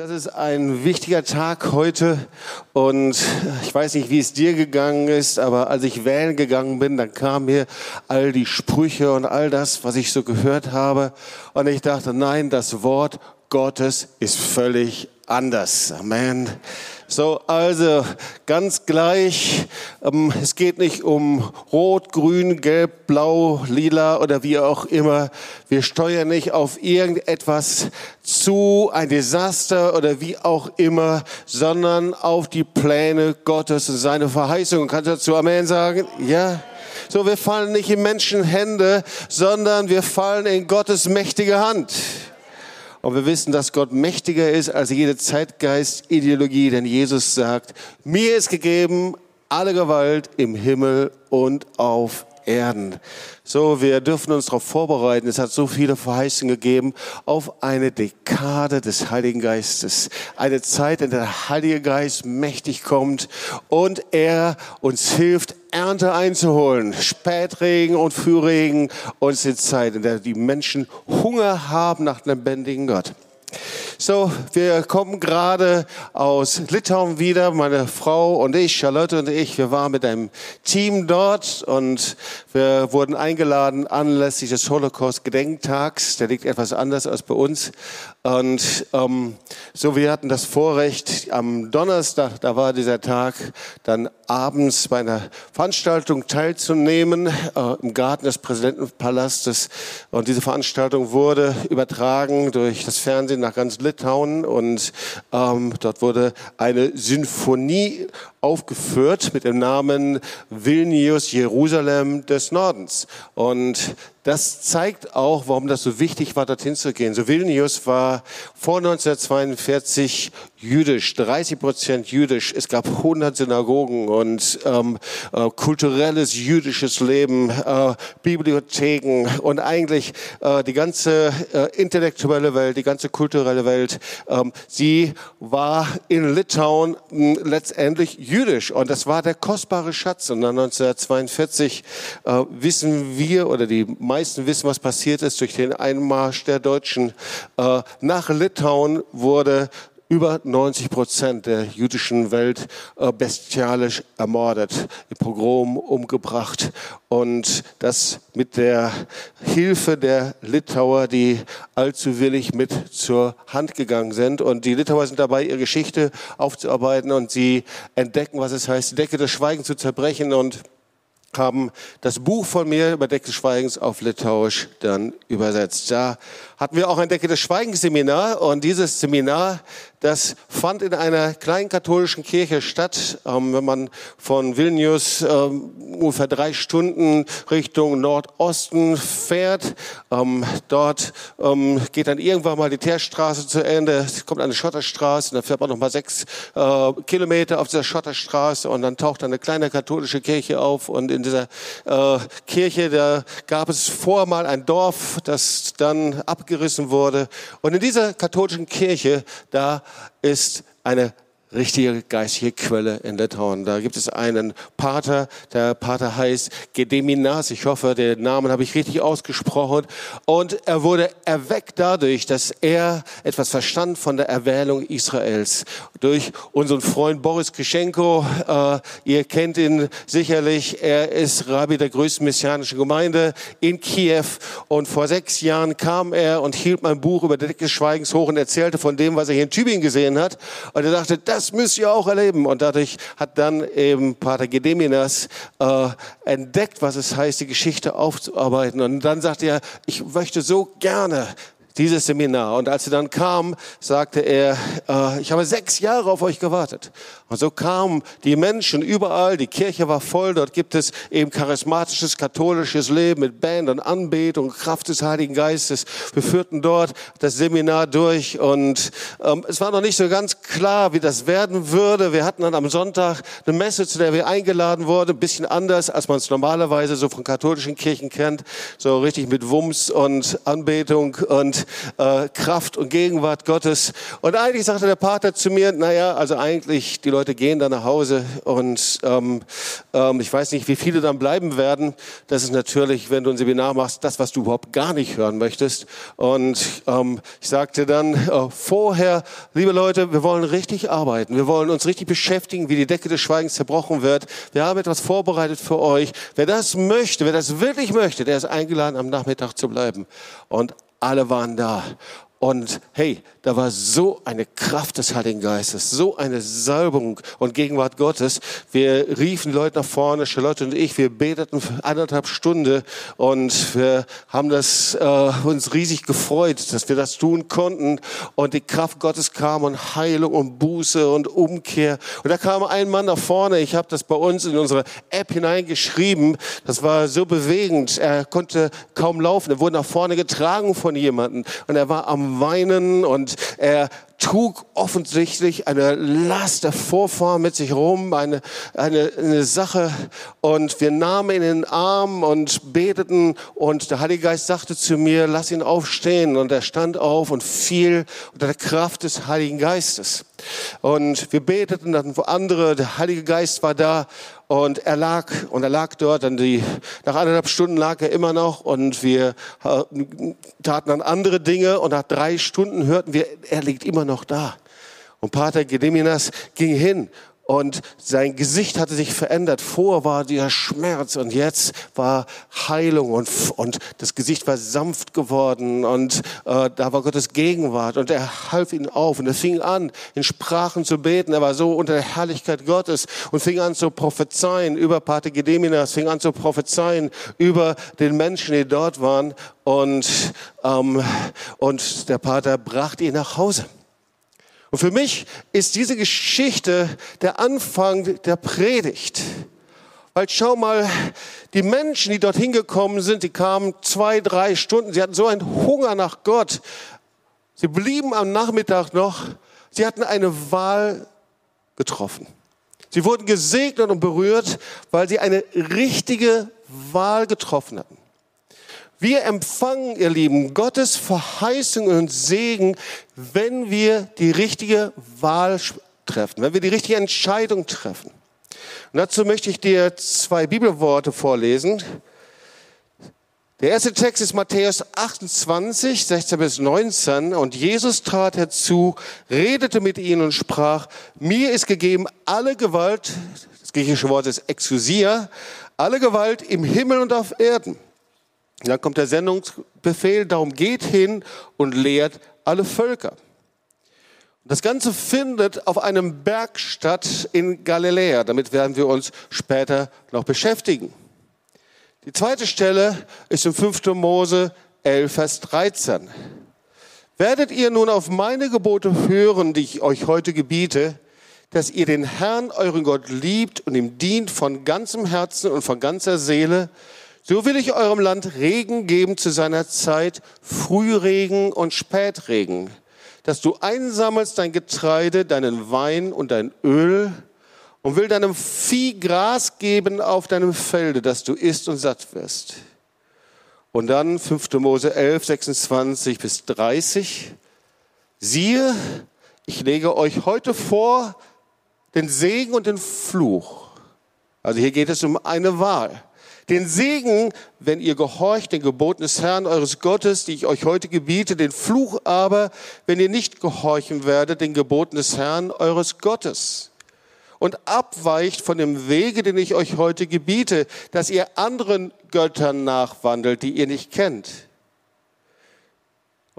Das ist ein wichtiger Tag heute und ich weiß nicht, wie es dir gegangen ist, aber als ich wählen gegangen bin, dann kamen mir all die Sprüche und all das, was ich so gehört habe und ich dachte, nein, das Wort Gottes ist völlig anders. Amen. So, also ganz gleich, ähm, es geht nicht um Rot, Grün, Gelb, Blau, Lila oder wie auch immer. Wir steuern nicht auf irgendetwas zu, ein Desaster oder wie auch immer, sondern auf die Pläne Gottes und seine Verheißungen. Kannst du dazu Amen sagen? Ja? So, wir fallen nicht in Menschenhände, sondern wir fallen in Gottes mächtige Hand. Und wir wissen, dass Gott mächtiger ist als jede Zeitgeist-Ideologie, denn Jesus sagt, mir ist gegeben alle Gewalt im Himmel und auf Erden. So, wir dürfen uns darauf vorbereiten. Es hat so viele Verheißungen gegeben auf eine Dekade des Heiligen Geistes. Eine Zeit, in der der Heilige Geist mächtig kommt und er uns hilft, Ernte einzuholen. Spätregen und Frühregen. Und es ist Zeit, in der die Menschen Hunger haben nach dem lebendigen Gott. So, wir kommen gerade aus Litauen wieder, meine Frau und ich, Charlotte und ich, wir waren mit einem Team dort und wir wurden eingeladen anlässlich des Holocaust-Gedenktags. Der liegt etwas anders als bei uns. Und ähm, so, wir hatten das Vorrecht, am Donnerstag, da war dieser Tag, dann abends bei einer Veranstaltung teilzunehmen äh, im Garten des Präsidentenpalastes. Und diese Veranstaltung wurde übertragen durch das Fernsehen nach ganz Litauen und ähm, dort wurde eine Sinfonie aufgeführt mit dem Namen Vilnius Jerusalem des Nordens. Und das zeigt auch, warum das so wichtig war, dorthin zu gehen. So Vilnius war vor 1942 jüdisch, 30 Prozent jüdisch. Es gab 100 Synagogen und ähm, äh, kulturelles jüdisches Leben, äh, Bibliotheken und eigentlich äh, die ganze äh, intellektuelle Welt, die ganze kulturelle Welt. Ähm, sie war in Litauen mh, letztendlich jüdisch und das war der kostbare Schatz. Und dann 1942 äh, wissen wir oder die meisten wissen, was passiert ist durch den Einmarsch der Deutschen. Äh, nach Litauen wurde über 90 Prozent der jüdischen Welt äh, bestialisch ermordet, im Pogrom umgebracht und das mit der Hilfe der Litauer, die allzu willig mit zur Hand gegangen sind. Und die Litauer sind dabei, ihre Geschichte aufzuarbeiten und sie entdecken, was es heißt, die Decke des Schweigens zu zerbrechen und haben das Buch von mir über Decke des Schweigens auf Litauisch dann übersetzt. Da hatten wir auch ein Decke des Schweigens Seminar und dieses Seminar das fand in einer kleinen katholischen Kirche statt. Ähm, wenn man von Vilnius ähm, ungefähr drei Stunden Richtung Nordosten fährt, ähm, dort ähm, geht dann irgendwann mal die Teerstraße zu Ende. Es kommt eine Schotterstraße, dann fährt man noch mal sechs äh, Kilometer auf dieser Schotterstraße und dann taucht eine kleine katholische Kirche auf. Und in dieser äh, Kirche, da gab es vorher mal ein Dorf, das dann abgerissen wurde. Und in dieser katholischen Kirche, da ist eine richtige geistige Quelle in Litauen. Da gibt es einen Pater, der Pater heißt Gedeminas. Ich hoffe, den Namen habe ich richtig ausgesprochen. Und er wurde erweckt dadurch, dass er etwas verstand von der Erwählung Israels. Durch unseren Freund Boris Krischenko. Äh, ihr kennt ihn sicherlich. Er ist Rabbi der größten messianischen Gemeinde in Kiew. Und vor sechs Jahren kam er und hielt mein Buch über der Decke Schweigens hoch und erzählte von dem, was er hier in Tübingen gesehen hat. Und er dachte, das das müsst ihr auch erleben. Und dadurch hat dann eben Pater Gedeminas äh, entdeckt, was es heißt, die Geschichte aufzuarbeiten. Und dann sagte er, ich möchte so gerne dieses Seminar. Und als er dann kam, sagte er, äh, ich habe sechs Jahre auf euch gewartet. Und so kamen die Menschen überall, die Kirche war voll, dort gibt es eben charismatisches, katholisches Leben mit Band und Anbetung, Kraft des Heiligen Geistes. Wir führten dort das Seminar durch und ähm, es war noch nicht so ganz klar, wie das werden würde. Wir hatten dann am Sonntag eine Messe, zu der wir eingeladen wurden, ein bisschen anders, als man es normalerweise so von katholischen Kirchen kennt, so richtig mit Wumms und Anbetung und äh, Kraft und Gegenwart Gottes. Und eigentlich sagte der Pater zu mir, naja, also eigentlich, die Leute gehen da nach Hause und ähm, ähm, ich weiß nicht, wie viele dann bleiben werden. Das ist natürlich, wenn du ein Seminar machst, das, was du überhaupt gar nicht hören möchtest. Und ähm, ich sagte dann äh, vorher, liebe Leute, wir wollen richtig arbeiten. Wir wollen uns richtig beschäftigen, wie die Decke des Schweigens zerbrochen wird. Wir haben etwas vorbereitet für euch. Wer das möchte, wer das wirklich möchte, der ist eingeladen, am Nachmittag zu bleiben. Und alle waren da. Und hey, da war so eine Kraft des Heiligen Geistes, so eine Salbung und Gegenwart Gottes. Wir riefen Leute nach vorne, Charlotte und ich, wir beteten anderthalb Stunden und wir haben das äh, uns riesig gefreut, dass wir das tun konnten. Und die Kraft Gottes kam und Heilung und Buße und Umkehr. Und da kam ein Mann nach vorne. Ich habe das bei uns in unsere App hineingeschrieben. Das war so bewegend. Er konnte kaum laufen. Er wurde nach vorne getragen von jemandem und er war am Weinen und er trug offensichtlich eine Last der Vorfahren mit sich rum, eine, eine, eine Sache. Und wir nahmen ihn in den Arm und beteten. Und der Heilige Geist sagte zu mir, lass ihn aufstehen. Und er stand auf und fiel unter der Kraft des Heiligen Geistes. Und wir beteten dann für andere. Der Heilige Geist war da. Und er lag, und er lag dort, dann die, nach anderthalb Stunden lag er immer noch und wir äh, taten dann andere Dinge und nach drei Stunden hörten wir, er liegt immer noch da. Und Pater Gediminas ging hin und sein Gesicht hatte sich verändert. Vorher war der Schmerz und jetzt war Heilung und, und das Gesicht war sanft geworden und äh, da war Gottes Gegenwart und er half ihn auf und er fing an, in Sprachen zu beten. Er war so unter der Herrlichkeit Gottes und fing an zu prophezeien über Pater Gedeminas, fing an zu prophezeien über den Menschen, die dort waren und, ähm, und der Pater brachte ihn nach Hause. Und für mich ist diese Geschichte der Anfang der Predigt. Weil schau mal, die Menschen, die dorthin gekommen sind, die kamen zwei, drei Stunden, sie hatten so einen Hunger nach Gott. Sie blieben am Nachmittag noch, sie hatten eine Wahl getroffen. Sie wurden gesegnet und berührt, weil sie eine richtige Wahl getroffen hatten. Wir empfangen, ihr Lieben, Gottes Verheißung und Segen, wenn wir die richtige Wahl treffen, wenn wir die richtige Entscheidung treffen. Und dazu möchte ich dir zwei Bibelworte vorlesen. Der erste Text ist Matthäus 28, 16 bis 19. Und Jesus trat herzu, redete mit ihnen und sprach, mir ist gegeben alle Gewalt, das griechische Wort ist Exousia, alle Gewalt im Himmel und auf Erden. Dann kommt der Sendungsbefehl, darum geht hin und lehrt alle Völker. Das Ganze findet auf einem Berg statt in Galiläa. Damit werden wir uns später noch beschäftigen. Die zweite Stelle ist im 5. Mose 11, Vers 13. Werdet ihr nun auf meine Gebote hören, die ich euch heute gebiete, dass ihr den Herrn, euren Gott, liebt und ihm dient von ganzem Herzen und von ganzer Seele, so will ich eurem Land Regen geben zu seiner Zeit, Frühregen und Spätregen, dass du einsammelst dein Getreide, deinen Wein und dein Öl und will deinem Vieh Gras geben auf deinem Felde, dass du isst und satt wirst. Und dann 5. Mose 11, 26 bis 30. Siehe, ich lege euch heute vor den Segen und den Fluch. Also hier geht es um eine Wahl. Den Segen, wenn ihr gehorcht den Geboten des Herrn eures Gottes, die ich euch heute gebiete, den Fluch aber, wenn ihr nicht gehorchen werdet den Geboten des Herrn eures Gottes und abweicht von dem Wege, den ich euch heute gebiete, dass ihr anderen Göttern nachwandelt, die ihr nicht kennt.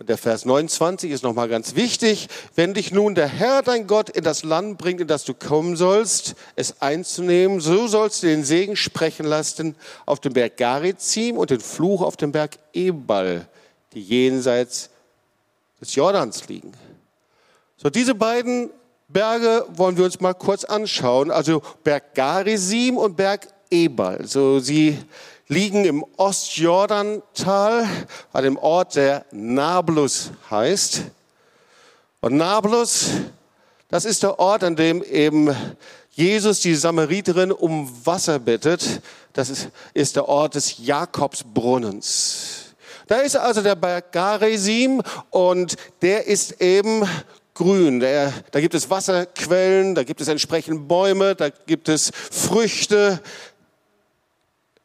Und der Vers 29 ist nochmal ganz wichtig. Wenn dich nun der Herr, dein Gott, in das Land bringt, in das du kommen sollst, es einzunehmen, so sollst du den Segen sprechen lassen auf dem Berg Garizim und den Fluch auf dem Berg Ebal, die jenseits des Jordans liegen. So, diese beiden Berge wollen wir uns mal kurz anschauen. Also Berg Garizim und Berg Ebal. So, sie liegen im Ostjordantal, an dem Ort, der Nablus heißt. Und Nablus, das ist der Ort, an dem eben Jesus die Samariterin um Wasser bittet. Das ist, ist der Ort des Jakobsbrunnens. Da ist also der Berg Garesim und der ist eben grün. Der, da gibt es Wasserquellen, da gibt es entsprechend Bäume, da gibt es Früchte.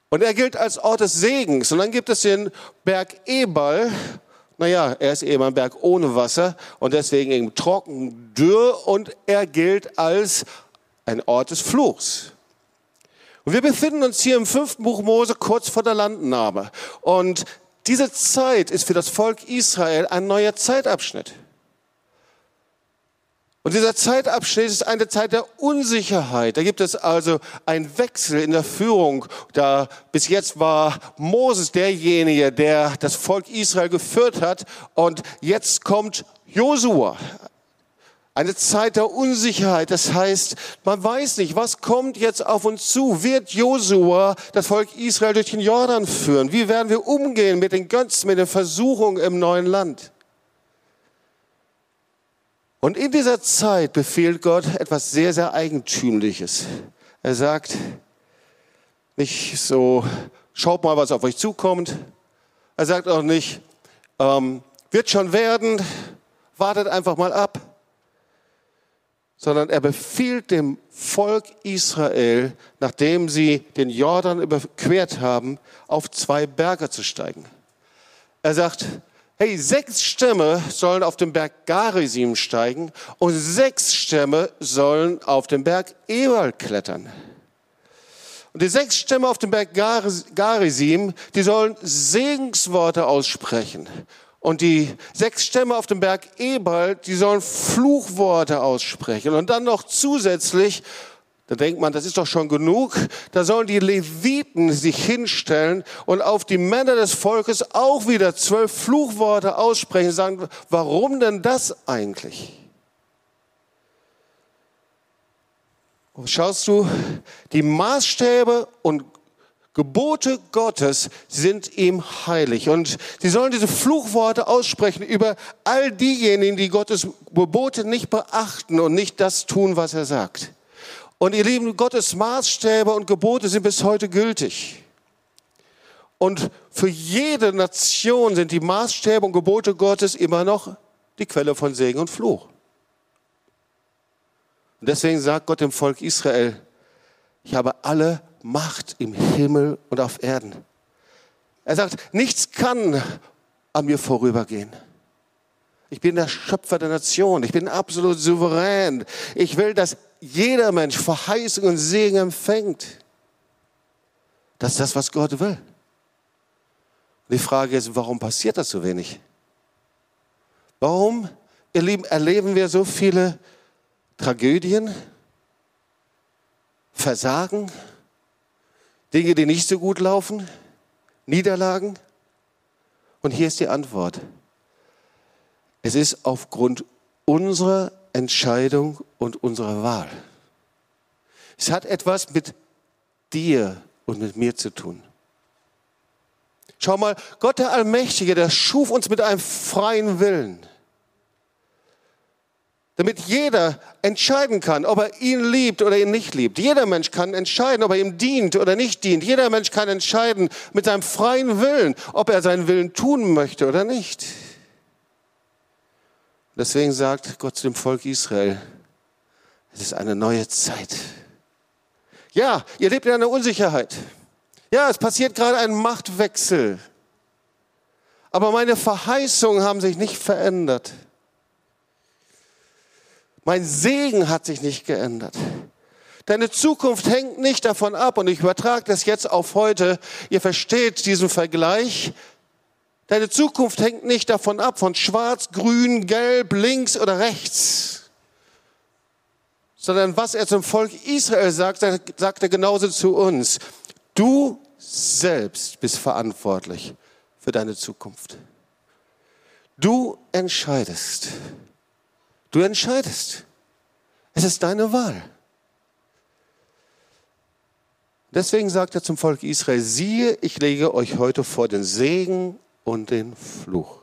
Und er gilt als Ort des Segens. Und dann gibt es den Berg Ebal. Naja, er ist eben ein Berg ohne Wasser und deswegen eben trocken, dürr und er gilt als ein Ort des Fluchs. Und wir befinden uns hier im fünften Buch Mose kurz vor der Landnahme. Und diese Zeit ist für das Volk Israel ein neuer Zeitabschnitt. Und dieser Zeitabschnitt ist eine Zeit der Unsicherheit. Da gibt es also einen Wechsel in der Führung. Da bis jetzt war Moses derjenige, der das Volk Israel geführt hat. Und jetzt kommt Josua. Eine Zeit der Unsicherheit. Das heißt, man weiß nicht, was kommt jetzt auf uns zu. Wird Josua das Volk Israel durch den Jordan führen? Wie werden wir umgehen mit den Götzen, mit den Versuchungen im neuen Land? Und in dieser Zeit befiehlt Gott etwas sehr, sehr Eigentümliches. Er sagt nicht so, schaut mal, was auf euch zukommt. Er sagt auch nicht, ähm, wird schon werden, wartet einfach mal ab. Sondern er befiehlt dem Volk Israel, nachdem sie den Jordan überquert haben, auf zwei Berge zu steigen. Er sagt, hey, sechs Stämme sollen auf den Berg Garisim steigen und sechs Stämme sollen auf den Berg Ebal klettern. Und die sechs Stämme auf dem Berg Garisim, die sollen Segensworte aussprechen. Und die sechs Stämme auf dem Berg Ebal, die sollen Fluchworte aussprechen. Und dann noch zusätzlich da denkt man, das ist doch schon genug. Da sollen die Leviten sich hinstellen und auf die Männer des Volkes auch wieder zwölf Fluchworte aussprechen, sagen, warum denn das eigentlich? Und schaust du, die Maßstäbe und Gebote Gottes sind ihm heilig. Und sie sollen diese Fluchworte aussprechen über all diejenigen, die Gottes Gebote nicht beachten und nicht das tun, was er sagt. Und ihr Lieben, Gottes Maßstäbe und Gebote sind bis heute gültig. Und für jede Nation sind die Maßstäbe und Gebote Gottes immer noch die Quelle von Segen und Fluch. Und deswegen sagt Gott dem Volk Israel, ich habe alle Macht im Himmel und auf Erden. Er sagt, nichts kann an mir vorübergehen. Ich bin der Schöpfer der Nation. Ich bin absolut souverän. Ich will, dass jeder Mensch Verheißung und Segen empfängt. Das ist das, was Gott will. Und die Frage ist, warum passiert das so wenig? Warum, ihr Lieben, erleben wir so viele Tragödien, Versagen, Dinge, die nicht so gut laufen, Niederlagen? Und hier ist die Antwort. Es ist aufgrund unserer Entscheidung und unserer Wahl. Es hat etwas mit dir und mit mir zu tun. Schau mal, Gott der Allmächtige, der schuf uns mit einem freien Willen. Damit jeder entscheiden kann, ob er ihn liebt oder ihn nicht liebt. Jeder Mensch kann entscheiden, ob er ihm dient oder nicht dient. Jeder Mensch kann entscheiden mit seinem freien Willen, ob er seinen Willen tun möchte oder nicht. Deswegen sagt Gott zu dem Volk Israel, es ist eine neue Zeit. Ja, ihr lebt in einer Unsicherheit. Ja, es passiert gerade ein Machtwechsel. Aber meine Verheißungen haben sich nicht verändert. Mein Segen hat sich nicht geändert. Deine Zukunft hängt nicht davon ab, und ich übertrage das jetzt auf heute. Ihr versteht diesen Vergleich. Deine Zukunft hängt nicht davon ab, von schwarz, grün, gelb, links oder rechts, sondern was er zum Volk Israel sagt, sagt er genauso zu uns. Du selbst bist verantwortlich für deine Zukunft. Du entscheidest. Du entscheidest. Es ist deine Wahl. Deswegen sagt er zum Volk Israel, siehe, ich lege euch heute vor den Segen und den Fluch.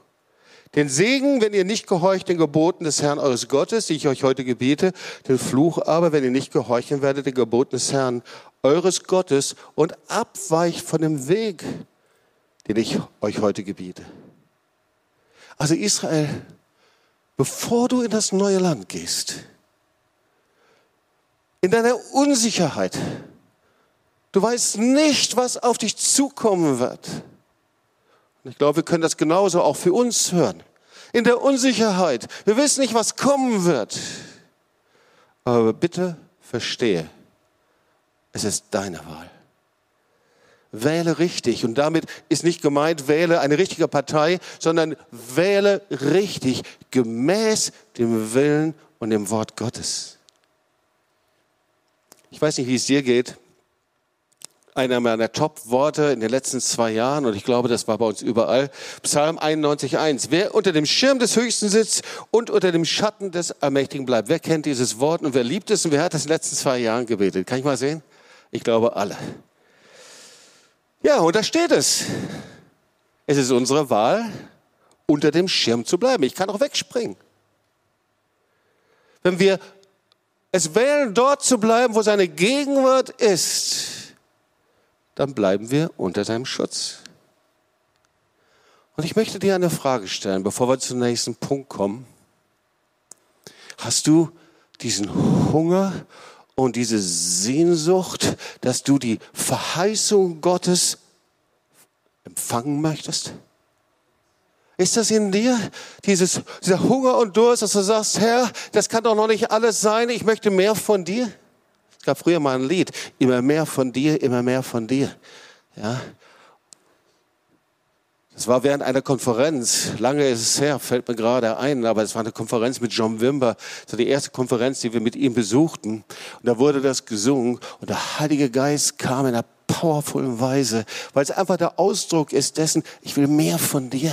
Den Segen, wenn ihr nicht gehorcht den Geboten des Herrn eures Gottes, die ich euch heute gebiete, den Fluch aber, wenn ihr nicht gehorchen werdet den Geboten des Herrn eures Gottes und abweicht von dem Weg, den ich euch heute gebiete. Also Israel, bevor du in das neue Land gehst, in deiner Unsicherheit, du weißt nicht, was auf dich zukommen wird. Und ich glaube, wir können das genauso auch für uns hören. In der Unsicherheit, wir wissen nicht, was kommen wird. Aber bitte verstehe, es ist deine Wahl. Wähle richtig. Und damit ist nicht gemeint, wähle eine richtige Partei, sondern wähle richtig, gemäß dem Willen und dem Wort Gottes. Ich weiß nicht, wie es dir geht. Einer meiner Top-Worte in den letzten zwei Jahren, und ich glaube, das war bei uns überall, Psalm 91.1. Wer unter dem Schirm des Höchsten sitzt und unter dem Schatten des Allmächtigen bleibt. Wer kennt dieses Wort und wer liebt es und wer hat das in den letzten zwei Jahren gebetet? Kann ich mal sehen? Ich glaube, alle. Ja, und da steht es. Es ist unsere Wahl, unter dem Schirm zu bleiben. Ich kann auch wegspringen. Wenn wir es wählen, dort zu bleiben, wo seine Gegenwart ist, dann bleiben wir unter seinem Schutz. Und ich möchte dir eine Frage stellen, bevor wir zum nächsten Punkt kommen. Hast du diesen Hunger und diese Sehnsucht, dass du die Verheißung Gottes empfangen möchtest? Ist das in dir, dieses, dieser Hunger und Durst, dass du sagst, Herr, das kann doch noch nicht alles sein, ich möchte mehr von dir? Gab früher mal ein Lied, immer mehr von dir, immer mehr von dir. Ja, das war während einer Konferenz, lange ist es her, fällt mir gerade ein, aber es war eine Konferenz mit John Wimber, das war die erste Konferenz, die wir mit ihm besuchten. Und da wurde das gesungen und der Heilige Geist kam in einer powervollen Weise, weil es einfach der Ausdruck ist dessen, ich will mehr von dir.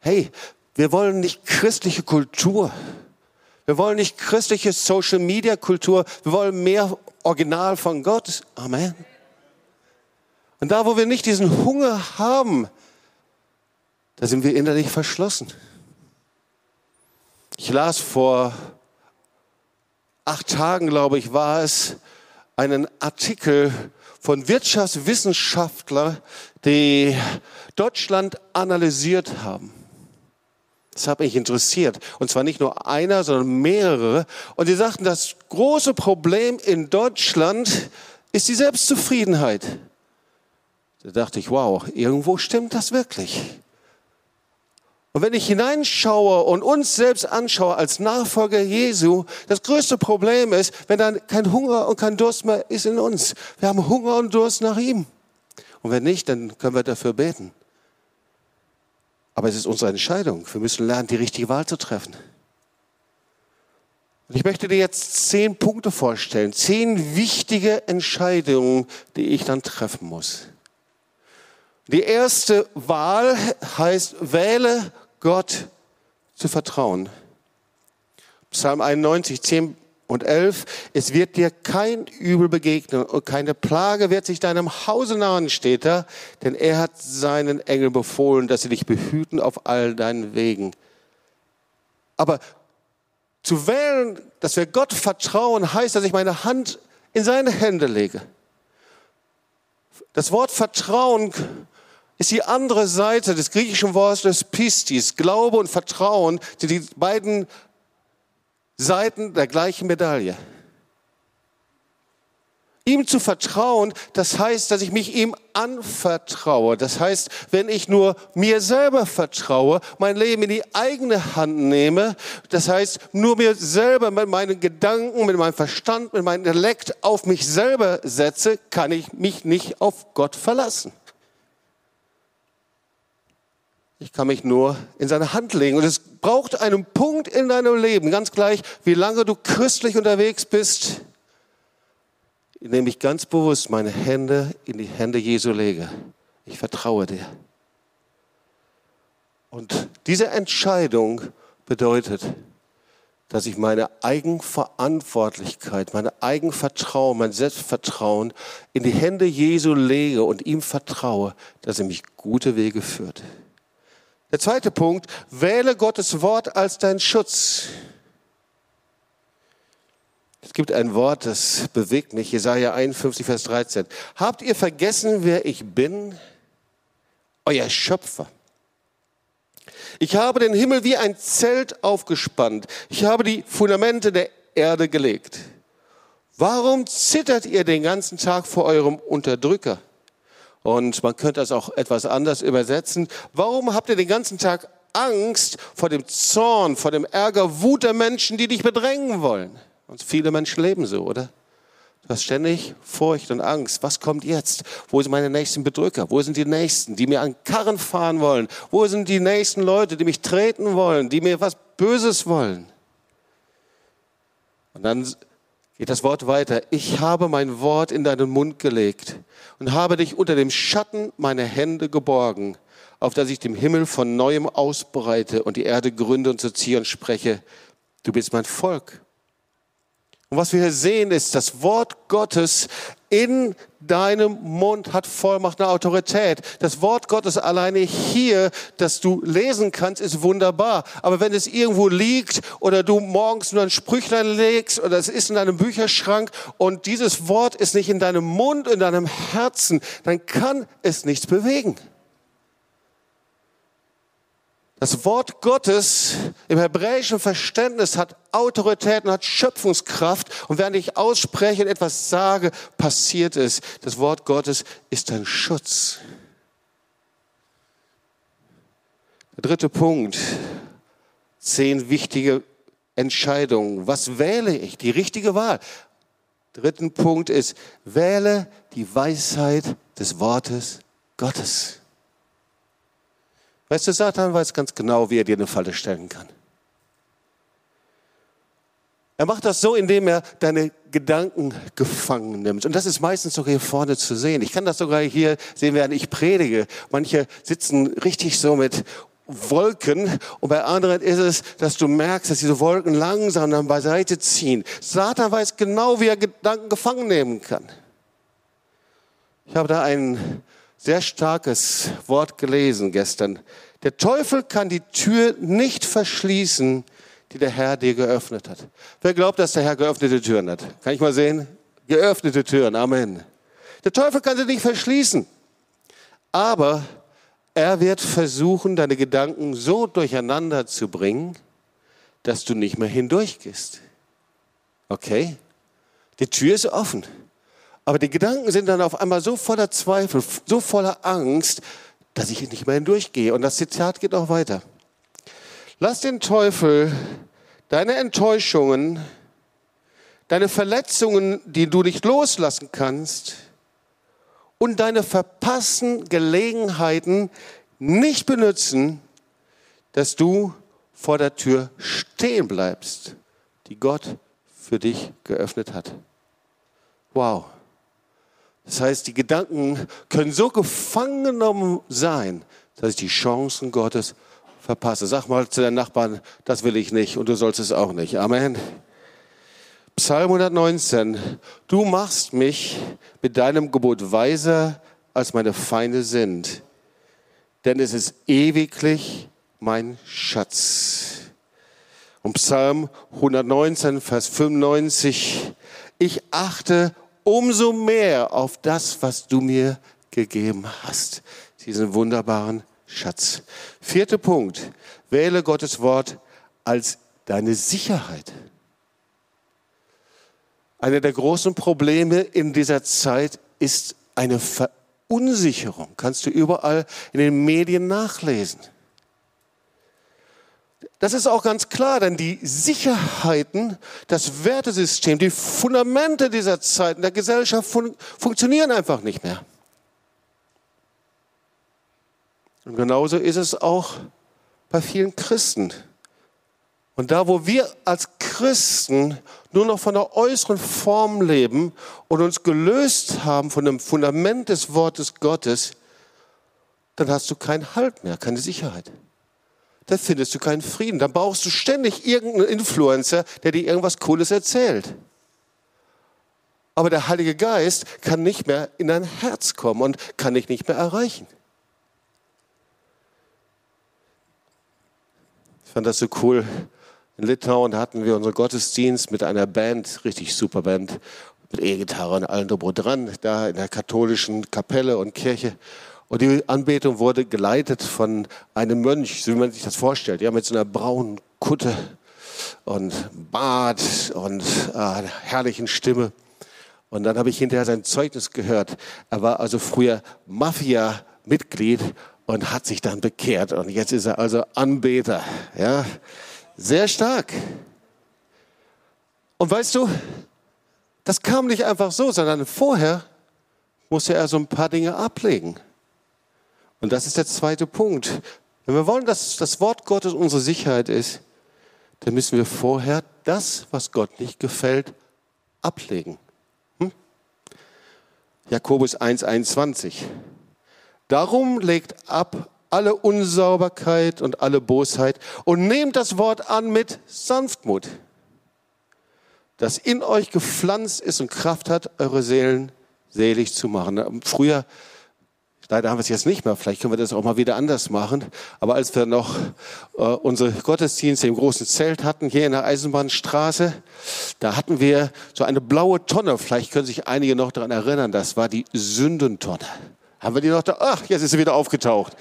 Hey, wir wollen nicht christliche Kultur. Wir wollen nicht christliche Social Media Kultur. Wir wollen mehr Original von Gott. Amen. Und da, wo wir nicht diesen Hunger haben, da sind wir innerlich verschlossen. Ich las vor acht Tagen, glaube ich, war es, einen Artikel von Wirtschaftswissenschaftlern, die Deutschland analysiert haben. Das hat mich interessiert. Und zwar nicht nur einer, sondern mehrere. Und die sagten, das große Problem in Deutschland ist die Selbstzufriedenheit. Da dachte ich, wow, irgendwo stimmt das wirklich. Und wenn ich hineinschaue und uns selbst anschaue als Nachfolger Jesu, das größte Problem ist, wenn dann kein Hunger und kein Durst mehr ist in uns. Wir haben Hunger und Durst nach ihm. Und wenn nicht, dann können wir dafür beten. Aber es ist unsere Entscheidung. Wir müssen lernen, die richtige Wahl zu treffen. Und ich möchte dir jetzt zehn Punkte vorstellen, zehn wichtige Entscheidungen, die ich dann treffen muss. Die erste Wahl heißt, wähle Gott zu vertrauen. Psalm 91, 10 und 11. Es wird dir kein Übel begegnen und keine Plage wird sich deinem Hause nahen, steht da, denn er hat seinen Engel befohlen, dass sie dich behüten auf all deinen Wegen. Aber zu wählen, dass wir Gott vertrauen, heißt, dass ich meine Hand in seine Hände lege. Das Wort Vertrauen ist die andere Seite des griechischen Wortes Pistis. Glaube und Vertrauen sind die beiden Seiten der gleichen Medaille. Ihm zu vertrauen, das heißt, dass ich mich ihm anvertraue. Das heißt, wenn ich nur mir selber vertraue, mein Leben in die eigene Hand nehme, das heißt, nur mir selber mit meinen Gedanken, mit meinem Verstand, mit meinem Intellekt auf mich selber setze, kann ich mich nicht auf Gott verlassen. Ich kann mich nur in seine Hand legen. Und es braucht einen Punkt in deinem Leben, ganz gleich, wie lange du christlich unterwegs bist, in dem ich ganz bewusst meine Hände in die Hände Jesu lege. Ich vertraue dir. Und diese Entscheidung bedeutet, dass ich meine Eigenverantwortlichkeit, meine Eigenvertrauen, mein Selbstvertrauen in die Hände Jesu lege und ihm vertraue, dass er mich gute Wege führt. Der zweite Punkt, wähle Gottes Wort als dein Schutz. Es gibt ein Wort, das bewegt mich, Jesaja 51, Vers 13. Habt ihr vergessen, wer ich bin? euer Schöpfer. Ich habe den Himmel wie ein Zelt aufgespannt. Ich habe die Fundamente der Erde gelegt. Warum zittert ihr den ganzen Tag vor eurem Unterdrücker? Und man könnte das auch etwas anders übersetzen. Warum habt ihr den ganzen Tag Angst vor dem Zorn, vor dem Ärger, Wut der Menschen, die dich bedrängen wollen? Und viele Menschen leben so, oder? Du hast ständig Furcht und Angst. Was kommt jetzt? Wo sind meine nächsten Bedrücker? Wo sind die Nächsten, die mir an Karren fahren wollen? Wo sind die nächsten Leute, die mich treten wollen, die mir was Böses wollen? Und dann geht das Wort weiter. Ich habe mein Wort in deinen Mund gelegt und habe dich unter dem Schatten meiner Hände geborgen, auf dass ich dem Himmel von neuem ausbreite und die Erde gründe und zu Zion spreche. Du bist mein Volk und was wir hier sehen, ist, das Wort Gottes in deinem Mund hat Vollmacht, eine Autorität. Das Wort Gottes alleine hier, das du lesen kannst, ist wunderbar. Aber wenn es irgendwo liegt oder du morgens nur ein Sprüchlein legst oder es ist in deinem Bücherschrank und dieses Wort ist nicht in deinem Mund, in deinem Herzen, dann kann es nichts bewegen. Das Wort Gottes im hebräischen Verständnis hat Autorität und hat Schöpfungskraft. Und während ich ausspreche und etwas sage, passiert es. Das Wort Gottes ist ein Schutz. Der dritte Punkt. Zehn wichtige Entscheidungen. Was wähle ich? Die richtige Wahl. Dritten Punkt ist, wähle die Weisheit des Wortes Gottes. Weißt du, Satan weiß ganz genau, wie er dir eine Falle stellen kann. Er macht das so, indem er deine Gedanken gefangen nimmt. Und das ist meistens sogar hier vorne zu sehen. Ich kann das sogar hier sehen, während ich predige. Manche sitzen richtig so mit Wolken und bei anderen ist es, dass du merkst, dass diese Wolken langsam dann beiseite ziehen. Satan weiß genau, wie er Gedanken gefangen nehmen kann. Ich habe da einen sehr starkes Wort gelesen gestern. Der Teufel kann die Tür nicht verschließen, die der Herr dir geöffnet hat. Wer glaubt, dass der Herr geöffnete Türen hat? Kann ich mal sehen? Geöffnete Türen. Amen. Der Teufel kann sie nicht verschließen. Aber er wird versuchen, deine Gedanken so durcheinander zu bringen, dass du nicht mehr hindurchgehst. Okay? Die Tür ist offen. Aber die Gedanken sind dann auf einmal so voller Zweifel, so voller Angst, dass ich nicht mehr hindurchgehe. Und das Zitat geht auch weiter. Lass den Teufel deine Enttäuschungen, deine Verletzungen, die du nicht loslassen kannst, und deine verpassten Gelegenheiten nicht benutzen, dass du vor der Tür stehen bleibst, die Gott für dich geöffnet hat. Wow. Das heißt, die Gedanken können so gefangen genommen sein, dass ich die Chancen Gottes verpasse. Sag mal zu deinen Nachbarn, das will ich nicht und du sollst es auch nicht. Amen. Psalm 119. Du machst mich mit deinem Gebot weiser, als meine Feinde sind. Denn es ist ewiglich mein Schatz. Und Psalm 119, Vers 95. Ich achte umso mehr auf das, was du mir gegeben hast. Diesen wunderbaren Schatz. Vierter Punkt. Wähle Gottes Wort als deine Sicherheit. Einer der großen Probleme in dieser Zeit ist eine Verunsicherung. Kannst du überall in den Medien nachlesen. Das ist auch ganz klar, denn die Sicherheiten, das Wertesystem, die Fundamente dieser Zeit der Gesellschaft fun funktionieren einfach nicht mehr. Und genauso ist es auch bei vielen Christen. Und da, wo wir als Christen nur noch von der äußeren Form leben und uns gelöst haben von dem Fundament des Wortes Gottes, dann hast du keinen Halt mehr, keine Sicherheit dann findest du keinen Frieden. Dann brauchst du ständig irgendeinen Influencer, der dir irgendwas Cooles erzählt. Aber der Heilige Geist kann nicht mehr in dein Herz kommen und kann dich nicht mehr erreichen. Ich fand das so cool. In Litauen hatten wir unseren Gottesdienst mit einer Band, richtig super Band, mit E-Gitarre und allem drum dran, da in der katholischen Kapelle und Kirche. Und die Anbetung wurde geleitet von einem Mönch, so wie man sich das vorstellt, ja, mit so einer braunen Kutte und Bart und äh, herrlichen Stimme. Und dann habe ich hinterher sein Zeugnis gehört. Er war also früher Mafia-Mitglied und hat sich dann bekehrt. Und jetzt ist er also Anbeter. Ja, sehr stark. Und weißt du, das kam nicht einfach so, sondern vorher musste er so ein paar Dinge ablegen. Und das ist der zweite Punkt. Wenn wir wollen, dass das Wort Gottes unsere Sicherheit ist, dann müssen wir vorher das, was Gott nicht gefällt, ablegen. Hm? Jakobus 1,21. Darum legt ab alle Unsauberkeit und alle Bosheit und nehmt das Wort an mit Sanftmut, das in euch gepflanzt ist und Kraft hat, eure Seelen selig zu machen. Früher Leider haben wir es jetzt nicht mehr. Vielleicht können wir das auch mal wieder anders machen. Aber als wir noch äh, unsere Gottesdienste im großen Zelt hatten, hier in der Eisenbahnstraße, da hatten wir so eine blaue Tonne. Vielleicht können sich einige noch daran erinnern. Das war die Sündentonne. Haben wir die noch da? Ach, jetzt ist sie wieder aufgetaucht.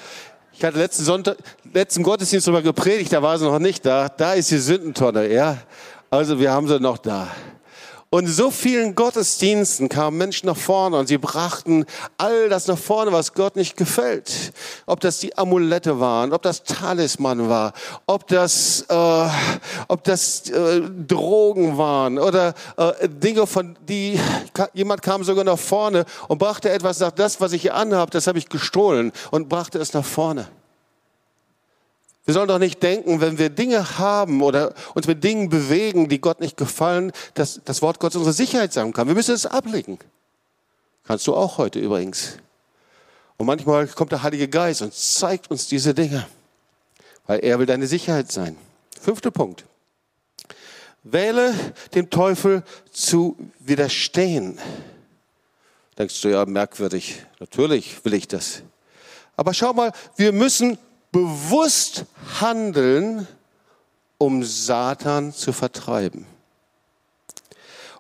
Ich hatte letzten Sonntag, letzten Gottesdienst darüber gepredigt, da war sie noch nicht da. Da ist die Sündentonne, ja. Also wir haben sie noch da. Und so vielen Gottesdiensten kamen Menschen nach vorne und sie brachten all das nach vorne, was Gott nicht gefällt. Ob das die Amulette waren, ob das Talisman war, ob das, äh, ob das äh, Drogen waren oder äh, Dinge, von die jemand kam sogar nach vorne und brachte etwas, sagt, das, was ich hier anhabe, das habe ich gestohlen und brachte es nach vorne. Wir sollen doch nicht denken, wenn wir Dinge haben oder uns mit Dingen bewegen, die Gott nicht gefallen, dass das Wort Gottes unsere Sicherheit sein kann. Wir müssen es ablegen. Kannst du auch heute übrigens. Und manchmal kommt der Heilige Geist und zeigt uns diese Dinge, weil er will deine Sicherheit sein. Fünfter Punkt. Wähle dem Teufel zu widerstehen. Denkst du ja, merkwürdig. Natürlich will ich das. Aber schau mal, wir müssen bewusst handeln, um Satan zu vertreiben.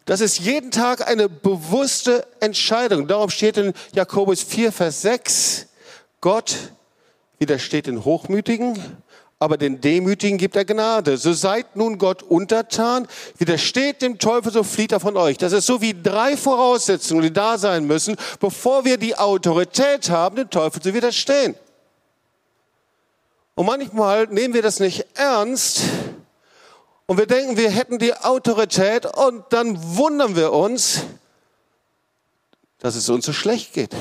Das ist jeden Tag eine bewusste Entscheidung. Darum steht in Jakobus 4, Vers 6, Gott widersteht den Hochmütigen, aber den Demütigen gibt er Gnade. So seid nun Gott untertan, widersteht dem Teufel, so flieht er von euch. Das ist so wie drei Voraussetzungen, die da sein müssen, bevor wir die Autorität haben, dem Teufel zu widerstehen. Und manchmal nehmen wir das nicht ernst und wir denken, wir hätten die Autorität und dann wundern wir uns, dass es uns so schlecht geht.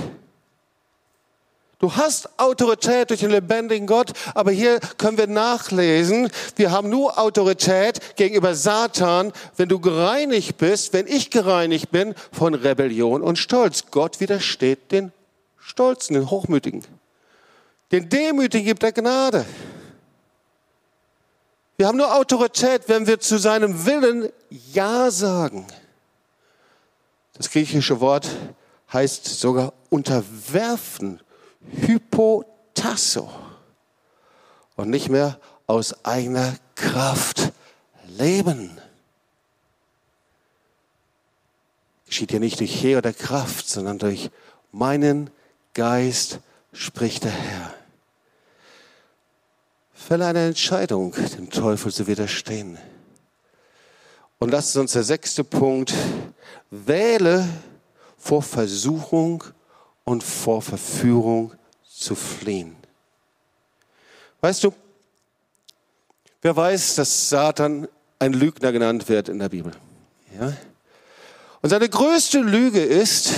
Du hast Autorität durch den lebendigen Gott, aber hier können wir nachlesen, wir haben nur Autorität gegenüber Satan, wenn du gereinigt bist, wenn ich gereinigt bin von Rebellion und Stolz. Gott widersteht den Stolzen, den Hochmütigen. Den Demütigen gibt er Gnade. Wir haben nur Autorität, wenn wir zu seinem Willen Ja sagen. Das griechische Wort heißt sogar unterwerfen, hypotasso. Und nicht mehr aus eigener Kraft leben. Geschieht ja nicht durch Heer oder Kraft, sondern durch meinen Geist, spricht der Herr. Fälle eine Entscheidung, dem Teufel zu widerstehen. Und das ist uns der sechste Punkt. Wähle vor Versuchung und vor Verführung zu fliehen. Weißt du, wer weiß, dass Satan ein Lügner genannt wird in der Bibel? Ja? Und seine größte Lüge ist,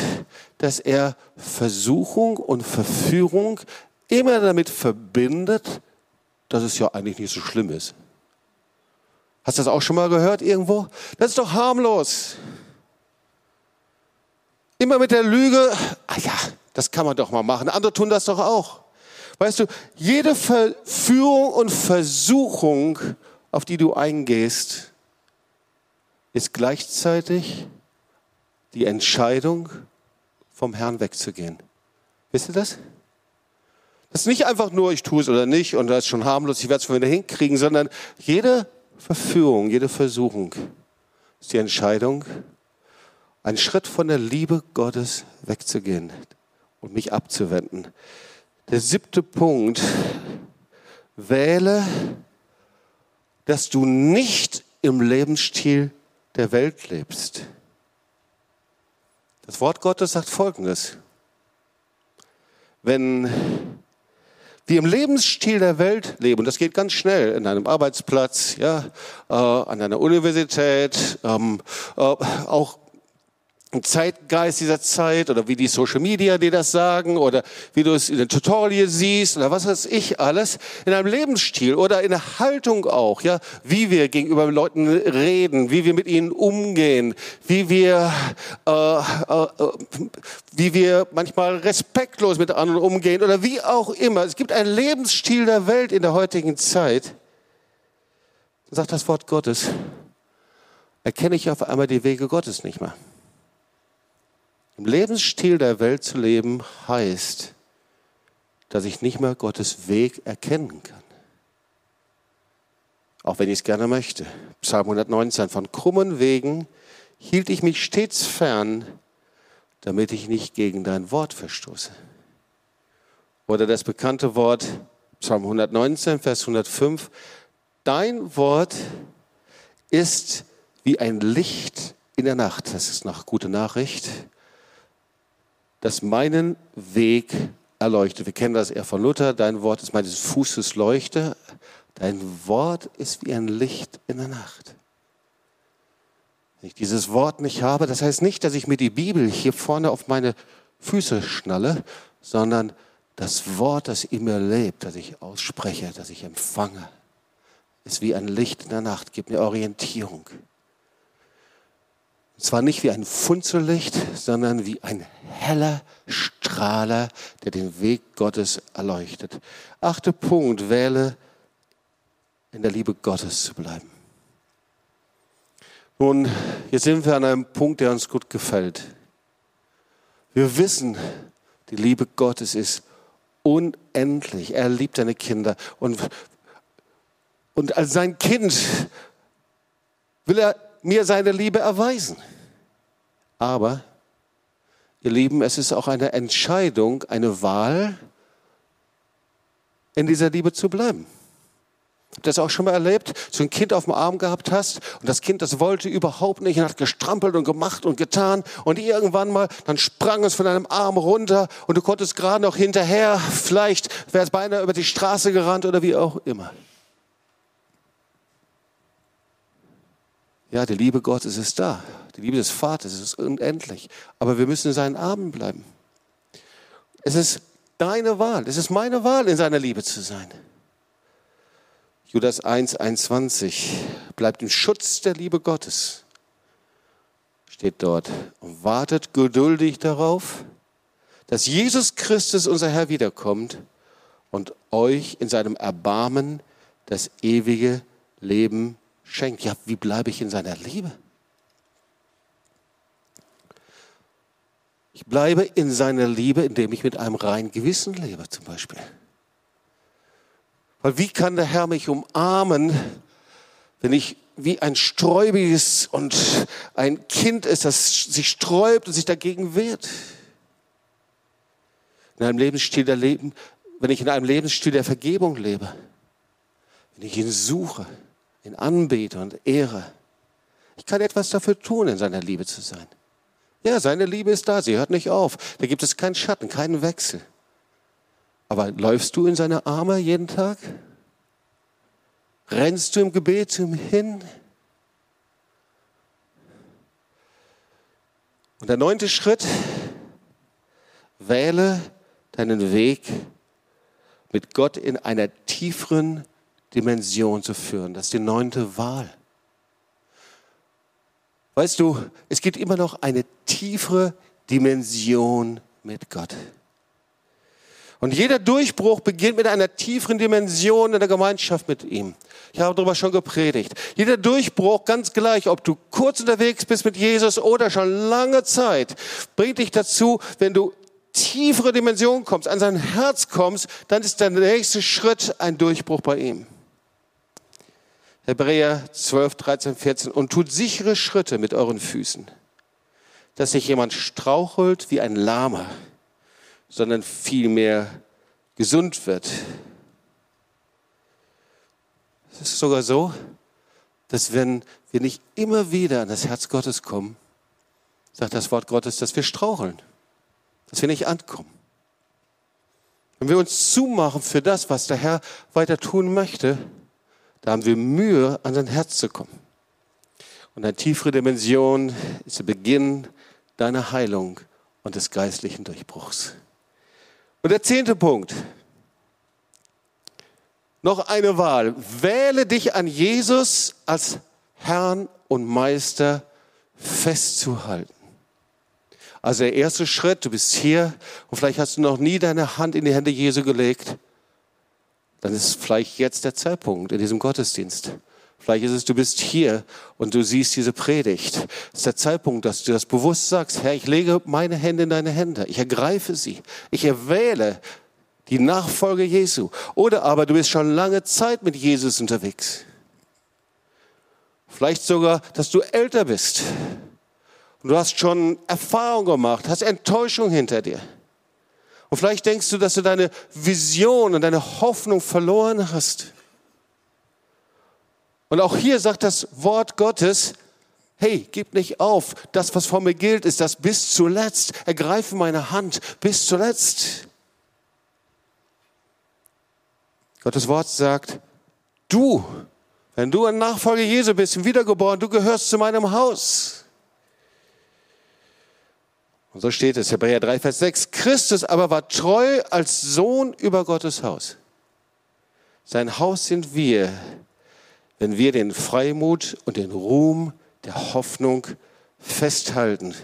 dass er Versuchung und Verführung immer damit verbindet, dass es ja eigentlich nicht so schlimm ist. Hast du das auch schon mal gehört irgendwo? Das ist doch harmlos. Immer mit der Lüge, ah ja, das kann man doch mal machen. Andere tun das doch auch. Weißt du, jede Verführung und Versuchung, auf die du eingehst, ist gleichzeitig die Entscheidung, vom Herrn wegzugehen. Wisst ihr das? Das ist nicht einfach nur, ich tue es oder nicht und das ist schon harmlos, ich werde es schon wieder hinkriegen, sondern jede Verführung, jede Versuchung ist die Entscheidung, einen Schritt von der Liebe Gottes wegzugehen und mich abzuwenden. Der siebte Punkt, wähle, dass du nicht im Lebensstil der Welt lebst. Das Wort Gottes sagt Folgendes. Wenn wir im Lebensstil der Welt leben, und das geht ganz schnell, in einem Arbeitsplatz, ja, äh, an einer Universität, ähm, äh, auch Zeitgeist dieser Zeit oder wie die Social Media dir das sagen oder wie du es in den Tutorial siehst oder was weiß ich alles, in einem Lebensstil oder in der Haltung auch, ja, wie wir gegenüber Leuten reden, wie wir mit ihnen umgehen, wie wir, äh, äh, wie wir manchmal respektlos mit anderen umgehen oder wie auch immer. Es gibt einen Lebensstil der Welt in der heutigen Zeit. Sagt das Wort Gottes, erkenne ich auf einmal die Wege Gottes nicht mehr. Im Lebensstil der Welt zu leben heißt, dass ich nicht mehr Gottes Weg erkennen kann. Auch wenn ich es gerne möchte. Psalm 119, von krummen Wegen hielt ich mich stets fern, damit ich nicht gegen dein Wort verstoße. Oder das bekannte Wort, Psalm 119, Vers 105, dein Wort ist wie ein Licht in der Nacht. Das ist noch gute Nachricht das meinen Weg erleuchtet. Wir kennen das eher von Luther. Dein Wort ist meines Fußes Leuchte. Dein Wort ist wie ein Licht in der Nacht. Wenn ich dieses Wort nicht habe, das heißt nicht, dass ich mir die Bibel hier vorne auf meine Füße schnalle, sondern das Wort, das in mir lebt, das ich ausspreche, das ich empfange, ist wie ein Licht in der Nacht, gibt mir Orientierung. Zwar nicht wie ein Funzellicht, sondern wie ein heller Strahler, der den Weg Gottes erleuchtet. Achter Punkt, wähle in der Liebe Gottes zu bleiben. Nun, jetzt sind wir an einem Punkt, der uns gut gefällt. Wir wissen, die Liebe Gottes ist unendlich. Er liebt seine Kinder. Und, und als sein Kind will er mir seine Liebe erweisen. Aber, ihr Lieben, es ist auch eine Entscheidung, eine Wahl, in dieser Liebe zu bleiben. Habt ihr das auch schon mal erlebt? So ein Kind auf dem Arm gehabt hast und das Kind, das wollte überhaupt nicht und hat gestrampelt und gemacht und getan und irgendwann mal, dann sprang es von deinem Arm runter und du konntest gerade noch hinterher, vielleicht wäre es beinahe über die Straße gerannt oder wie auch immer. Ja, die Liebe Gottes ist da. Die Liebe des Vaters ist unendlich. Aber wir müssen in seinen Armen bleiben. Es ist deine Wahl. Es ist meine Wahl, in seiner Liebe zu sein. Judas 1, 21. Bleibt im Schutz der Liebe Gottes. Steht dort. Und wartet geduldig darauf, dass Jesus Christus, unser Herr, wiederkommt und euch in seinem Erbarmen das ewige Leben schenkt. Ja, wie bleibe ich in seiner Liebe? Ich bleibe in seiner Liebe, indem ich mit einem reinen Gewissen lebe, zum Beispiel. Weil wie kann der Herr mich umarmen, wenn ich wie ein sträubiges und ein Kind ist, das sich sträubt und sich dagegen wehrt? In einem Lebensstil der Leben, wenn ich in einem Lebensstil der Vergebung lebe, wenn ich ihn suche, in Anbete und Ehre. Ich kann etwas dafür tun, in seiner Liebe zu sein. Ja, seine Liebe ist da, sie hört nicht auf. Da gibt es keinen Schatten, keinen Wechsel. Aber läufst du in seine Arme jeden Tag? Rennst du im Gebet zu ihm hin? Und der neunte Schritt, wähle deinen Weg mit Gott in einer tieferen Dimension zu führen. Das ist die neunte Wahl. Weißt du, es gibt immer noch eine tiefere Dimension mit Gott. Und jeder Durchbruch beginnt mit einer tieferen Dimension in der Gemeinschaft mit ihm. Ich habe darüber schon gepredigt. Jeder Durchbruch, ganz gleich, ob du kurz unterwegs bist mit Jesus oder schon lange Zeit, bringt dich dazu, wenn du tiefere Dimensionen kommst, an sein Herz kommst, dann ist der nächste Schritt ein Durchbruch bei ihm. Hebräer 12, 13, 14. Und tut sichere Schritte mit euren Füßen, dass sich jemand strauchelt wie ein Lahmer, sondern vielmehr gesund wird. Es ist sogar so, dass wenn wir nicht immer wieder an das Herz Gottes kommen, sagt das Wort Gottes, dass wir straucheln, dass wir nicht ankommen. Wenn wir uns zumachen für das, was der Herr weiter tun möchte, da haben wir Mühe, an sein Herz zu kommen. Und eine tiefere Dimension ist der Beginn deiner Heilung und des geistlichen Durchbruchs. Und der zehnte Punkt. Noch eine Wahl. Wähle dich an Jesus als Herrn und Meister festzuhalten. Also der erste Schritt, du bist hier und vielleicht hast du noch nie deine Hand in die Hände Jesu gelegt. Dann ist vielleicht jetzt der Zeitpunkt in diesem Gottesdienst. Vielleicht ist es, du bist hier und du siehst diese Predigt. Es ist der Zeitpunkt, dass du das bewusst sagst, Herr, ich lege meine Hände in deine Hände. Ich ergreife sie. Ich erwähle die Nachfolge Jesu. Oder aber du bist schon lange Zeit mit Jesus unterwegs. Vielleicht sogar, dass du älter bist. Und du hast schon Erfahrung gemacht, hast Enttäuschung hinter dir. Und vielleicht denkst du, dass du deine Vision und deine Hoffnung verloren hast. Und auch hier sagt das Wort Gottes, hey, gib nicht auf. Das, was vor mir gilt, ist das bis zuletzt. Ergreife meine Hand bis zuletzt. Gottes Wort sagt, du, wenn du ein Nachfolger Jesu bist, wiedergeboren, du gehörst zu meinem Haus. Und so steht es, Hebräer 3, Vers 6. Christus aber war treu als Sohn über Gottes Haus. Sein Haus sind wir, wenn wir den Freimut und den Ruhm der Hoffnung festhalten.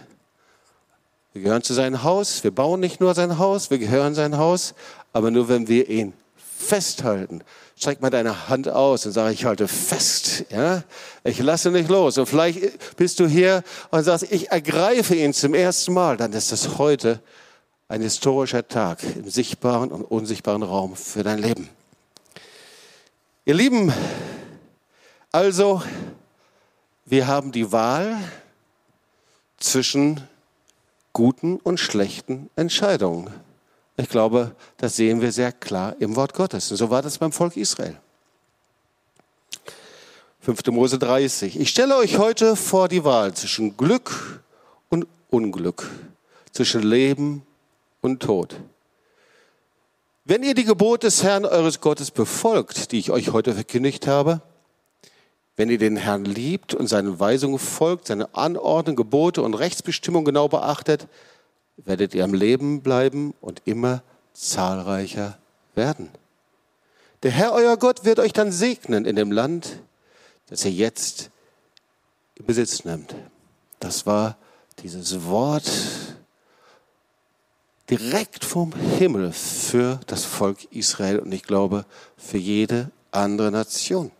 Wir gehören zu seinem Haus. Wir bauen nicht nur sein Haus, wir gehören sein Haus, aber nur wenn wir ihn festhalten. Streck mal deine Hand aus und sag, ich halte fest. Ja? Ich lasse nicht los. Und vielleicht bist du hier und sagst, ich ergreife ihn zum ersten Mal. Dann ist das heute ein historischer Tag im sichtbaren und unsichtbaren Raum für dein Leben. Ihr Lieben, also, wir haben die Wahl zwischen guten und schlechten Entscheidungen. Ich glaube, das sehen wir sehr klar im Wort Gottes. Und so war das beim Volk Israel. 5. Mose 30. Ich stelle euch heute vor die Wahl zwischen Glück und Unglück, zwischen Leben und Tod. Wenn ihr die Gebote des Herrn eures Gottes befolgt, die ich euch heute verkündigt habe, wenn ihr den Herrn liebt und seinen Weisungen folgt, seine Anordnungen, Gebote und Rechtsbestimmungen genau beachtet, werdet ihr am Leben bleiben und immer zahlreicher werden. Der Herr, euer Gott, wird euch dann segnen in dem Land, das ihr jetzt in Besitz nimmt. Das war dieses Wort direkt vom Himmel für das Volk Israel und ich glaube für jede andere Nation.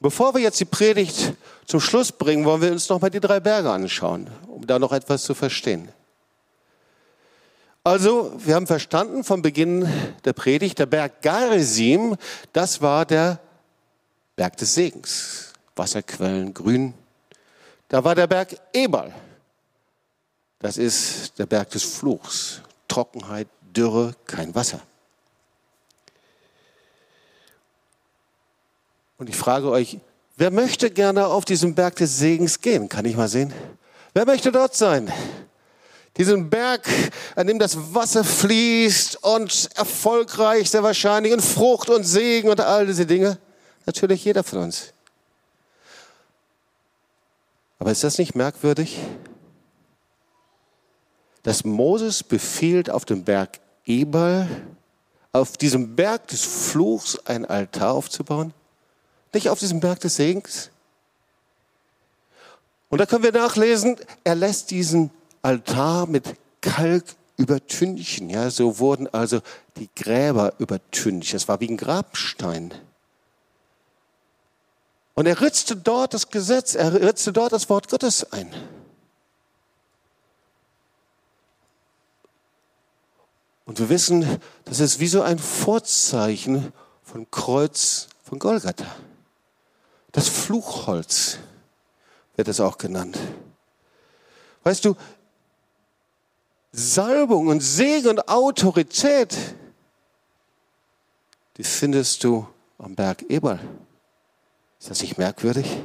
Bevor wir jetzt die Predigt zum Schluss bringen, wollen wir uns noch mal die drei Berge anschauen, um da noch etwas zu verstehen. Also, wir haben verstanden vom Beginn der Predigt, der Berg Garizim, das war der Berg des Segens. Wasserquellen, grün. Da war der Berg Ebal. Das ist der Berg des Fluchs. Trockenheit, Dürre, kein Wasser. Und ich frage euch, wer möchte gerne auf diesen Berg des Segens gehen? Kann ich mal sehen? Wer möchte dort sein? Diesen Berg, an dem das Wasser fließt und erfolgreich sehr wahrscheinlich und Frucht und Segen und all diese Dinge? Natürlich jeder von uns. Aber ist das nicht merkwürdig? Dass Moses befiehlt, auf dem Berg Ebal, auf diesem Berg des Fluchs ein Altar aufzubauen? Nicht auf diesem Berg des Segens? Und da können wir nachlesen, er lässt diesen Altar mit Kalk übertünchen. Ja, so wurden also die Gräber übertüncht. Das war wie ein Grabstein. Und er ritzte dort das Gesetz, er ritzte dort das Wort Gottes ein. Und wir wissen, das ist wie so ein Vorzeichen von Kreuz von Golgatha. Das Fluchholz wird es auch genannt. Weißt du, Salbung und Segen und Autorität, die findest du am Berg Ebal. Ist das nicht merkwürdig?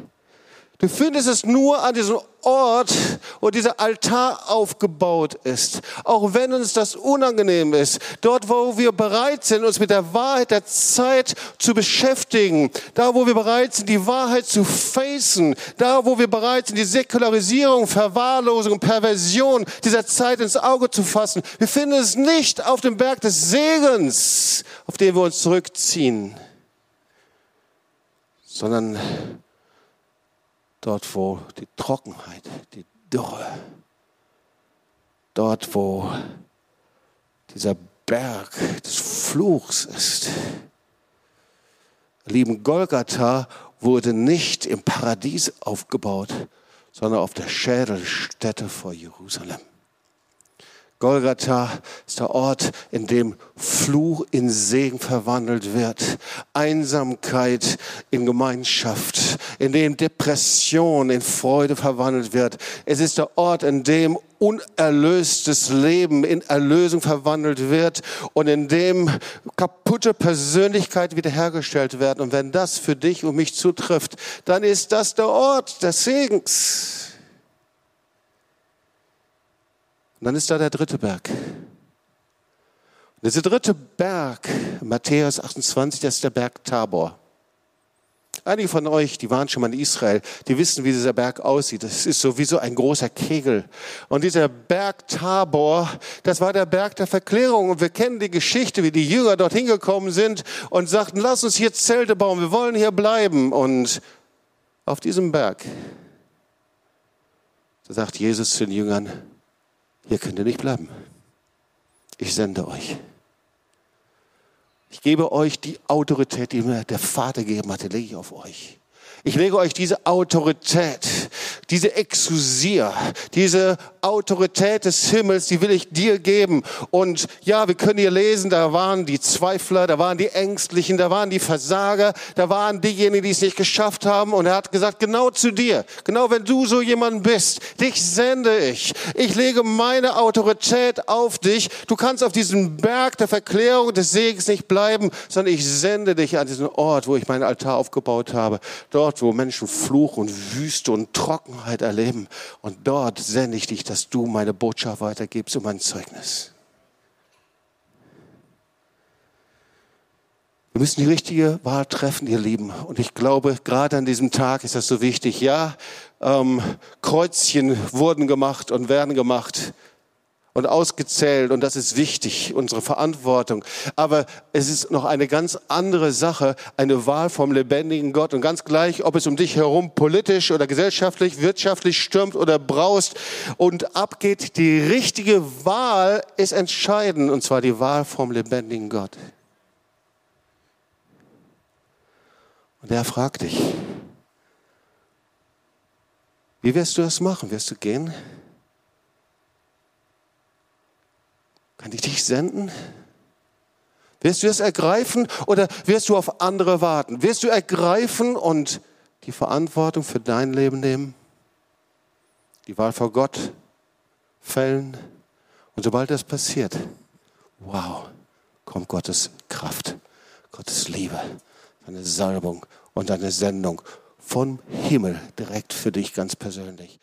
Du findest es nur an diesem Ort, wo dieser Altar aufgebaut ist. Auch wenn uns das unangenehm ist. Dort, wo wir bereit sind, uns mit der Wahrheit der Zeit zu beschäftigen. Da, wo wir bereit sind, die Wahrheit zu facen. Da, wo wir bereit sind, die Säkularisierung, Verwahrlosung, Perversion dieser Zeit ins Auge zu fassen. Wir finden es nicht auf dem Berg des Segens, auf den wir uns zurückziehen, sondern dort wo die Trockenheit, die Dürre, dort wo dieser Berg des Fluchs ist. Lieben Golgatha wurde nicht im Paradies aufgebaut, sondern auf der Schädelstätte vor Jerusalem. Golgatha ist der Ort, in dem Fluch in Segen verwandelt wird, Einsamkeit in Gemeinschaft, in dem Depression in Freude verwandelt wird. Es ist der Ort, in dem unerlöstes Leben in Erlösung verwandelt wird und in dem kaputte Persönlichkeit wiederhergestellt werden. Und wenn das für dich und mich zutrifft, dann ist das der Ort des Segens. Und dann ist da der dritte Berg. Und dieser dritte Berg, Matthäus 28, das ist der Berg Tabor. Einige von euch, die waren schon mal in Israel, die wissen, wie dieser Berg aussieht. Das ist sowieso ein großer Kegel. Und dieser Berg Tabor, das war der Berg der Verklärung. Und wir kennen die Geschichte, wie die Jünger dorthin gekommen sind und sagten, lass uns hier Zelte bauen, wir wollen hier bleiben. Und auf diesem Berg, da sagt Jesus zu den Jüngern, hier könnt ihr nicht bleiben. Ich sende euch. Ich gebe euch die Autorität, die mir der Vater gegeben hat, die lege ich auf euch. Ich lege euch diese Autorität, diese Exousia, diese Autorität des Himmels, die will ich dir geben. Und ja, wir können hier lesen, da waren die Zweifler, da waren die Ängstlichen, da waren die Versager, da waren diejenigen, die es nicht geschafft haben. Und er hat gesagt, genau zu dir, genau wenn du so jemand bist, dich sende ich. Ich lege meine Autorität auf dich. Du kannst auf diesem Berg der Verklärung des Segens nicht bleiben, sondern ich sende dich an diesen Ort, wo ich meinen Altar aufgebaut habe. Dort dort, wo Menschen Fluch und Wüste und Trockenheit erleben. Und dort sende ich dich, dass du meine Botschaft weitergibst und mein Zeugnis. Wir müssen die richtige Wahl treffen, ihr Lieben. Und ich glaube, gerade an diesem Tag ist das so wichtig. Ja, ähm, Kreuzchen wurden gemacht und werden gemacht und ausgezählt und das ist wichtig, unsere Verantwortung. Aber es ist noch eine ganz andere Sache, eine Wahl vom lebendigen Gott und ganz gleich, ob es um dich herum politisch oder gesellschaftlich, wirtschaftlich stürmt oder braust und abgeht, die richtige Wahl ist entscheidend und zwar die Wahl vom lebendigen Gott. Und er fragt dich, wie wirst du das machen? Wirst du gehen? Kann ich dich senden? Wirst du es ergreifen oder wirst du auf andere warten? Wirst du ergreifen und die Verantwortung für dein Leben nehmen? Die Wahl vor Gott fällen? Und sobald das passiert, wow, kommt Gottes Kraft, Gottes Liebe, seine Salbung und deine Sendung vom Himmel direkt für dich ganz persönlich.